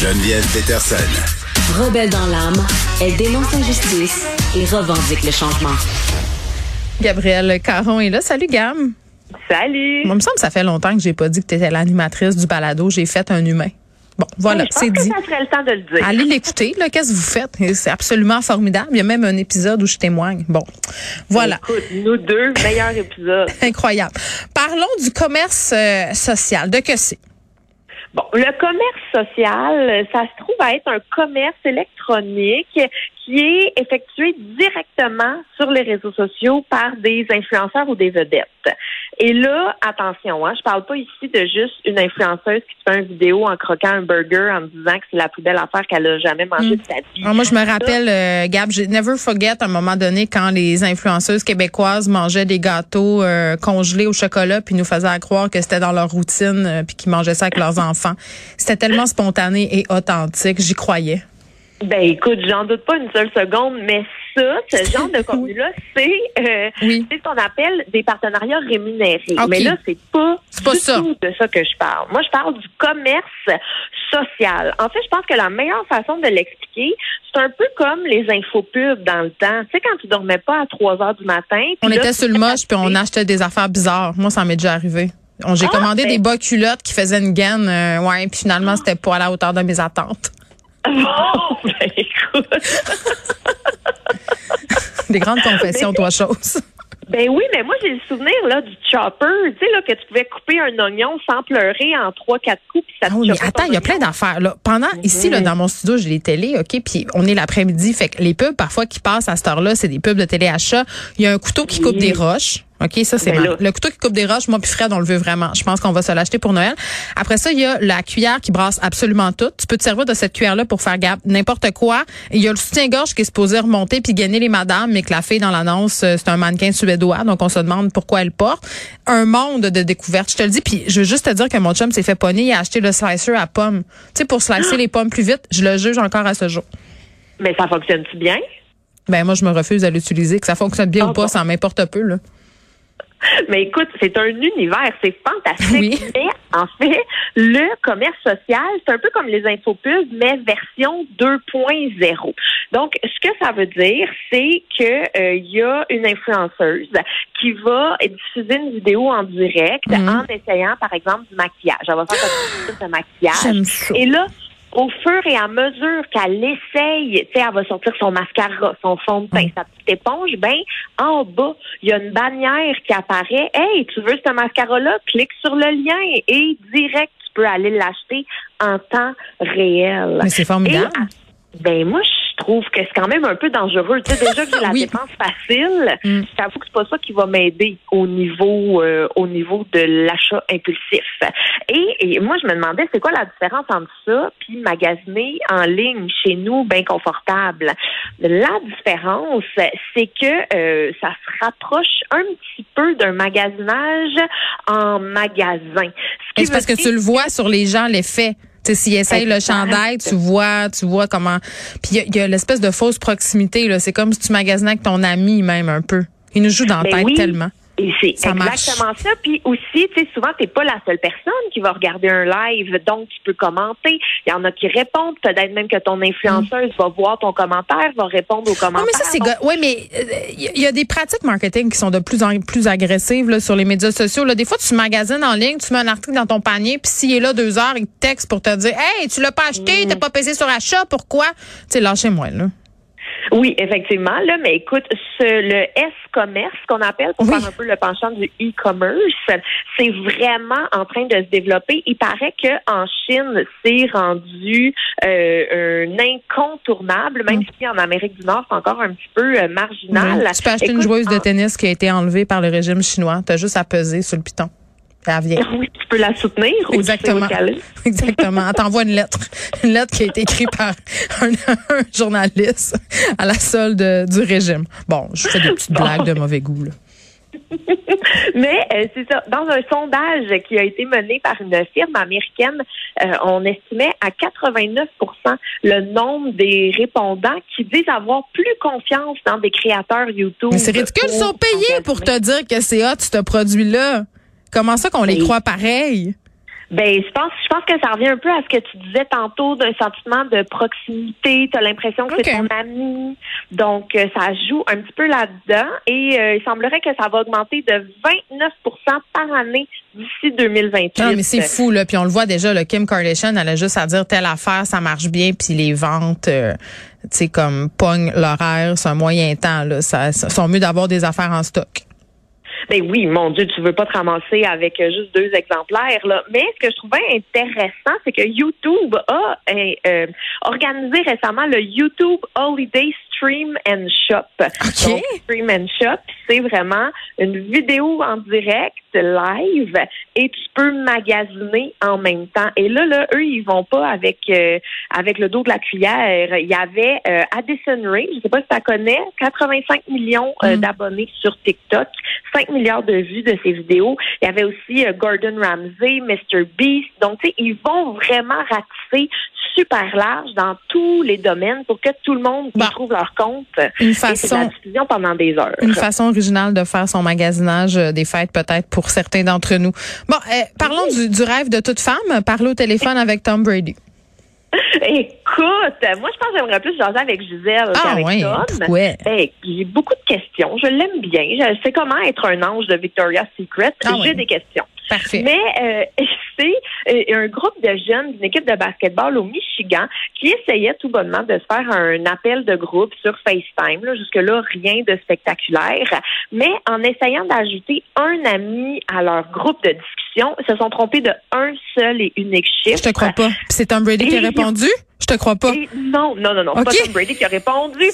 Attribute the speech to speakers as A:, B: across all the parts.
A: Geneviève Peterson.
B: Rebelle dans l'âme, elle dénonce l'injustice et revendique le changement.
C: Gabrielle Caron est là. Salut, Gam.
D: Salut.
C: Moi, il me semble que ça fait longtemps que j'ai pas dit que tu étais l'animatrice du balado. J'ai fait un humain. Bon, voilà,
D: Oui, je pense
C: c'est
D: que
C: dit.
D: Ça serait le temps de le dire.
C: Allez l'écouter, là. Qu'est-ce que vous faites? C'est absolument formidable. Il y a même un épisode où je témoigne. Bon. Voilà.
D: Écoute, nous deux, meilleur épisode.
C: Incroyable. Parlons du commerce euh, social. De que c'est?
D: Bon, le commerce social, ça se trouve à être un commerce électronique qui est effectué directement sur les réseaux sociaux par des influenceurs ou des vedettes. Et là, attention, hein, je parle pas ici de juste une influenceuse qui fait une vidéo en croquant un burger en me disant que c'est la plus belle affaire qu'elle a jamais mangée de sa vie.
C: Alors, moi, je me rappelle, euh, Gab, j'ai never forget à un moment donné quand les influenceuses québécoises mangeaient des gâteaux euh, congelés au chocolat puis nous faisaient croire que c'était dans leur routine euh, puis qu'ils mangeaient ça avec leurs enfants. C'était tellement spontané et authentique, j'y croyais.
D: Ben écoute, j'en doute pas une seule seconde, mais ça, ce genre de contenu-là, c'est euh,
C: Oui.
D: ce qu'on appelle des partenariats rémunérés. Mais là, c'est pas,
C: pas
D: du
C: ça.
D: tout de ça que je parle. Moi, je parle du commerce social. En fait, je pense que la meilleure façon de l'expliquer, c'est un peu comme les infopubs dans le temps. Tu sais, quand tu dormais pas à 3 heures du matin.
C: On
D: là,
C: était sur le moche puis on achetait des affaires bizarres. Moi, ça m'est déjà arrivé. On- J'ai
D: Ah,
C: commandé
D: ben-
C: des bas culottes qui faisaient une gaine, euh, ouais, puis finalement, c'était pas à la hauteur de mes attentes.
D: Bon, ben écoute.
C: Des grandes confessions, toi, chose.
D: Ben oui, mais moi j'ai le souvenir là du chopper, tu sais là que tu pouvais couper un oignon sans pleurer en trois quatre coups puis ça te
C: Ah oui, mais
D: choppait
C: attends, il y a plein d'affaires. Là. Pendant, ici, là, dans mon studio, j'ai les télés, OK, puis on est l'après-midi. Fait que les pubs, parfois, qui passent à cette heure-là, c'est des pubs de téléachat. Il y a un couteau qui
D: Oui.
C: coupe des roches. OK, ça, c'est
D: Ben
C: mal. Le couteau qui coupe des roches, moi puis Fred, on le veut vraiment. Je pense qu'on va se l'acheter pour Noël. Après ça, il y a la cuillère qui brasse absolument tout. Tu peux te servir de cette cuillère-là pour faire n'importe quoi. Et il y a le soutien-gorge qui est supposé remonter puis gagner les madames, mais que la fille dans l'annonce, euh, c'est un mannequin suédois, donc on se demande pourquoi elle porte. Un monde de découvertes, je te le dis. Puis je veux juste te dire que mon chum s'est fait pogner, il a acheté le slicer à pommes. Tu sais, pour slicer les pommes plus vite, je le juge encore à ce jour.
D: Mais ça fonctionne-tu bien?
C: Ben moi, je me refuse à l'utiliser. Que ça fonctionne bien
D: Ah
C: ou pas,
D: bon?
C: ça m'importe peu, là.
D: Mais écoute, c'est un univers, c'est fantastique.
C: Oui.
D: Mais en fait, le commerce social, c'est un peu comme les infopubs, mais version 2.0. Donc, ce que ça veut dire, c'est que euh, il y a une influenceuse qui va diffuser une vidéo en direct
C: Mhm.
D: en essayant, par exemple, du maquillage. Elle va faire une de maquillage. Et là, au fur et à mesure qu'elle essaye, tu sais, elle va sortir son mascara, son fond de teint, sa petite éponge, ben, en bas, il y a une bannière qui apparaît. Hey, tu veux ce mascara-là? Clique sur le lien et direct, tu peux aller l'acheter en temps réel.
C: Mais c'est formidable.
D: Et, ben, moi, je trouve que c'est quand même un peu dangereux. Tu sais, déjà que j'ai la
C: Oui.
D: dépense facile,
C: Mm.
D: j'avoue que c'est pas ça qui va m'aider au niveau euh, au niveau de l'achat impulsif. Et, et moi, je me demandais, c'est quoi la différence entre ça puis magasiner en ligne chez nous, bien confortable? La différence, c'est que euh, ça se rapproche un petit peu d'un magasinage en magasin. Ce
C: c'est parce
D: veut
C: que tu le vois sur les gens, l'effet. Tu sais, s'ils essayent le chandail, tu vois, tu vois comment. Puis il y a- il y a, l'espèce de fausse proximité, là. C'est comme si tu magasinais avec ton ami, même, un peu. Il nous joue dans la
D: Ben
C: tête
D: oui.
C: tellement.
D: Et c'est
C: marche.
D: exactement ça. Puis aussi, tu sais, souvent, t'es pas la seule personne qui va regarder un live, donc tu peux commenter. Il y en a qui répondent. Peut-être même que ton influenceuse va voir ton commentaire, va répondre aux
C: Oui,
D: commentaires.
C: mais ça, c'est.
D: Donc,
C: Ouais, mais il y, a des pratiques marketing qui sont de plus en plus agressives là, sur les médias sociaux. Là. Des fois, tu magasines en ligne, tu mets un article dans ton panier, puis s'il est là deux heures, il te texte pour te dire Hey, tu l'as pas acheté,
D: Mm.
C: t'as pas payé sur achat, pourquoi? Tu sais, lâchez-moi, là.
D: Oui, effectivement. Là, mais écoute, ce, le S-commerce qu'on appelle pour
C: Oui.
D: faire un peu le penchant du e-commerce, c'est vraiment en train de se développer. Il paraît que en Chine, c'est rendu euh, un incontournable, même si en Amérique du Nord, c'est encore un petit peu euh, marginal.
C: Tu peux acheter une joueuse de
D: en-
C: tennis qui a été enlevée par le régime chinois. T'as juste à peser sur le piton. Vient.
D: Oui, tu peux la soutenir ou
C: Exactement.
D: est.
C: Exactement. Elle t'envoie une lettre. Une lettre qui a été écrite par un, un journaliste à la solde du régime. Bon, je fais des petites
D: Bon.
C: blagues de mauvais goût, là.
D: Mais euh, c'est ça. Dans un sondage qui a été mené par une firme américaine, euh, on estimait à 89% le nombre des répondants qui disent avoir plus confiance dans des créateurs YouTube.
C: Mais c'est ridicule. Ils sont payés pour te dire que c'est hot, ce produit-là. Comment ça qu'on les
D: Oui.
C: croit pareil?
D: Ben, je pense, je pense que ça revient un peu à ce que tu disais tantôt d'un sentiment de proximité. Tu as l'impression que c'est ton ami. Donc, euh, ça joue un petit peu là-dedans. Et euh, il semblerait que ça va augmenter de 29% par année d'ici 2028.
C: Non, mais c'est fou, là. Puis on le voit déjà, le Kim Kardashian, elle a juste à dire telle affaire, ça marche bien, puis les ventes, euh, tu sais, comme pogne l'horaire, c'est un moyen temps, là. Ça, ça sont mieux d'avoir des affaires en stock.
D: Ben oui, mon Dieu, tu veux pas te ramasser avec euh, juste deux exemplaires. Là. Mais ce que je trouvais intéressant, c'est que YouTube a euh, euh, organisé récemment le YouTube Holiday Stream and Shop.
C: Okay.
D: Stream and Shop, c'est vraiment une vidéo en direct, live, et tu peux magasiner en même temps. Et là, là, eux, ils vont pas avec avec le dos de la cuillère. Il y avait Addison Ray, je sais pas si tu connais, 85 millions mm. d'abonnés sur TikTok. 5 milliards de vues de ces vidéos. Il y avait aussi euh, Gordon Ramsay, Mr. Beast. Donc, tu sais, ils vont vraiment ratisser super large dans tous les domaines pour que tout le monde bah, trouve leur compte.
C: Une façon,
D: et la diffusion pendant des heures.
C: Une façon originale de faire son magasinage euh, des fêtes peut-être pour certains d'entre nous. Bon, euh, parlons du, du, rêve de toute femme. Parler au téléphone avec Tom Brady.
D: Écoute, moi, je pense que j'aimerais plus jaser avec Gisèle
C: ah,
D: qu'avec
C: ouais,
D: Tom.
C: Ouais.
D: j'ai beaucoup de questions. Je l'aime bien. Je sais comment être un ange de Victoria's Secret.
C: Ah,
D: j'ai des questions.
C: Parfait.
D: Mais euh, c'est euh, un groupe de jeunes d'une équipe de basketball au Michigan qui essayait tout bonnement de se faire un appel de groupe sur FaceTime. Là, jusque-là, rien de spectaculaire. Mais en essayant d'ajouter un ami à leur groupe de discussion, ils se sont trompés de un seul et unique chiffre.
C: Je te crois pas. C'est Tom Brady qui a répondu? Je te crois pas.
D: Et non, non, non, non.
C: Okay.
D: Pas Tom Brady qui a répondu. mais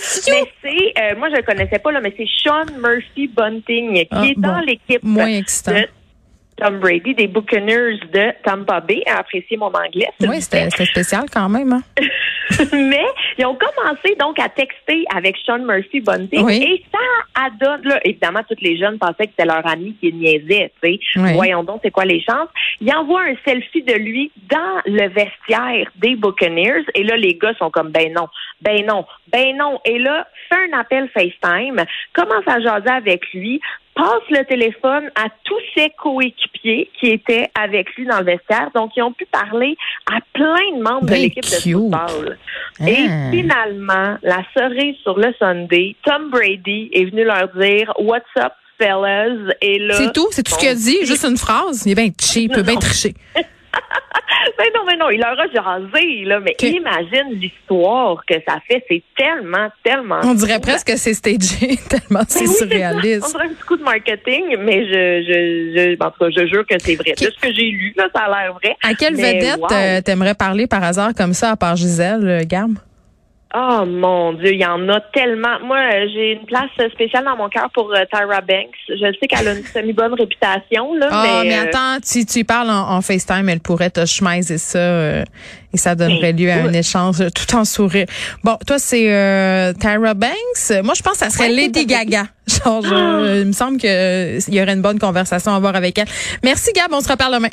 D: c'est, euh, moi, je le connaissais pas, là, mais c'est Sean Murphy Bunting qui
C: Ah,
D: est dans
C: bon.
D: l'équipe
C: Moins excitant.
D: de Tom Brady, des Buccaneers de Tampa Bay. À apprécier mon anglais.
C: Oui, c'était spécial quand même. Hein?
D: mais ils ont commencé donc à texter avec Sean Murphy Bunting
C: Oui.
D: et ça adonne là évidemment tous les jeunes pensaient que c'était leur ami qui niaisait, tu sais.
C: Oui.
D: Voyons donc c'est quoi les chances. Il envoie un selfie de lui dans le vestiaire des Buccaneers et là les gars sont comme ben non, ben non, ben non et là fait un appel FaceTime, commence à jaser avec lui, passe le téléphone à tous ses coéquipiers qui étaient avec lui dans le vestiaire. Donc, ils ont pu parler à plein de membres de l'équipe de football.
C: Ah.
D: Et finalement, la cerise sur le Sunday, Tom Brady est venu leur dire What's up, fellas? Et là.
C: C'est tout? C'est tout ce qu'il a dit? Juste une phrase? Il est bien cheap, il peut bien tricher.
D: Mais non, mais non, il leur a jasé, là. Mais imagine l'histoire que ça fait. C'est tellement, tellement.
C: On dirait presque que c'est stagé, tellement c'est
D: Ben oui, c'est ça. On
C: surréaliste.
D: dirait un petit coup de marketing, mais je, je, je, en tout cas, je jure que c'est vrai. De ce que j'ai lu, là, ça a l'air vrai.
C: À quelle
D: Mais
C: vedette
D: wow.
C: euh, t'aimerais parler par hasard comme ça, à part Gisèle, euh, Gab?
D: Oh mon Dieu, il y en a tellement. Moi, euh, j'ai une place spéciale dans mon cœur pour euh, Tyra Banks. Je sais qu'elle a une semi-bonne réputation, là,
C: Ah, mais,
D: mais, euh,
C: attends, si tu y parles en, en FaceTime, elle pourrait te chemiser ça euh, et ça donnerait lieu à un échange tout en sourire. Bon, toi, c'est euh, Tyra Banks. Moi, je pense que ça serait
D: Ouais,
C: Lady. Gaga. Genre, je- il me semble qu'il y aurait une bonne conversation à avoir avec elle. Merci, Gab. On se reparle demain.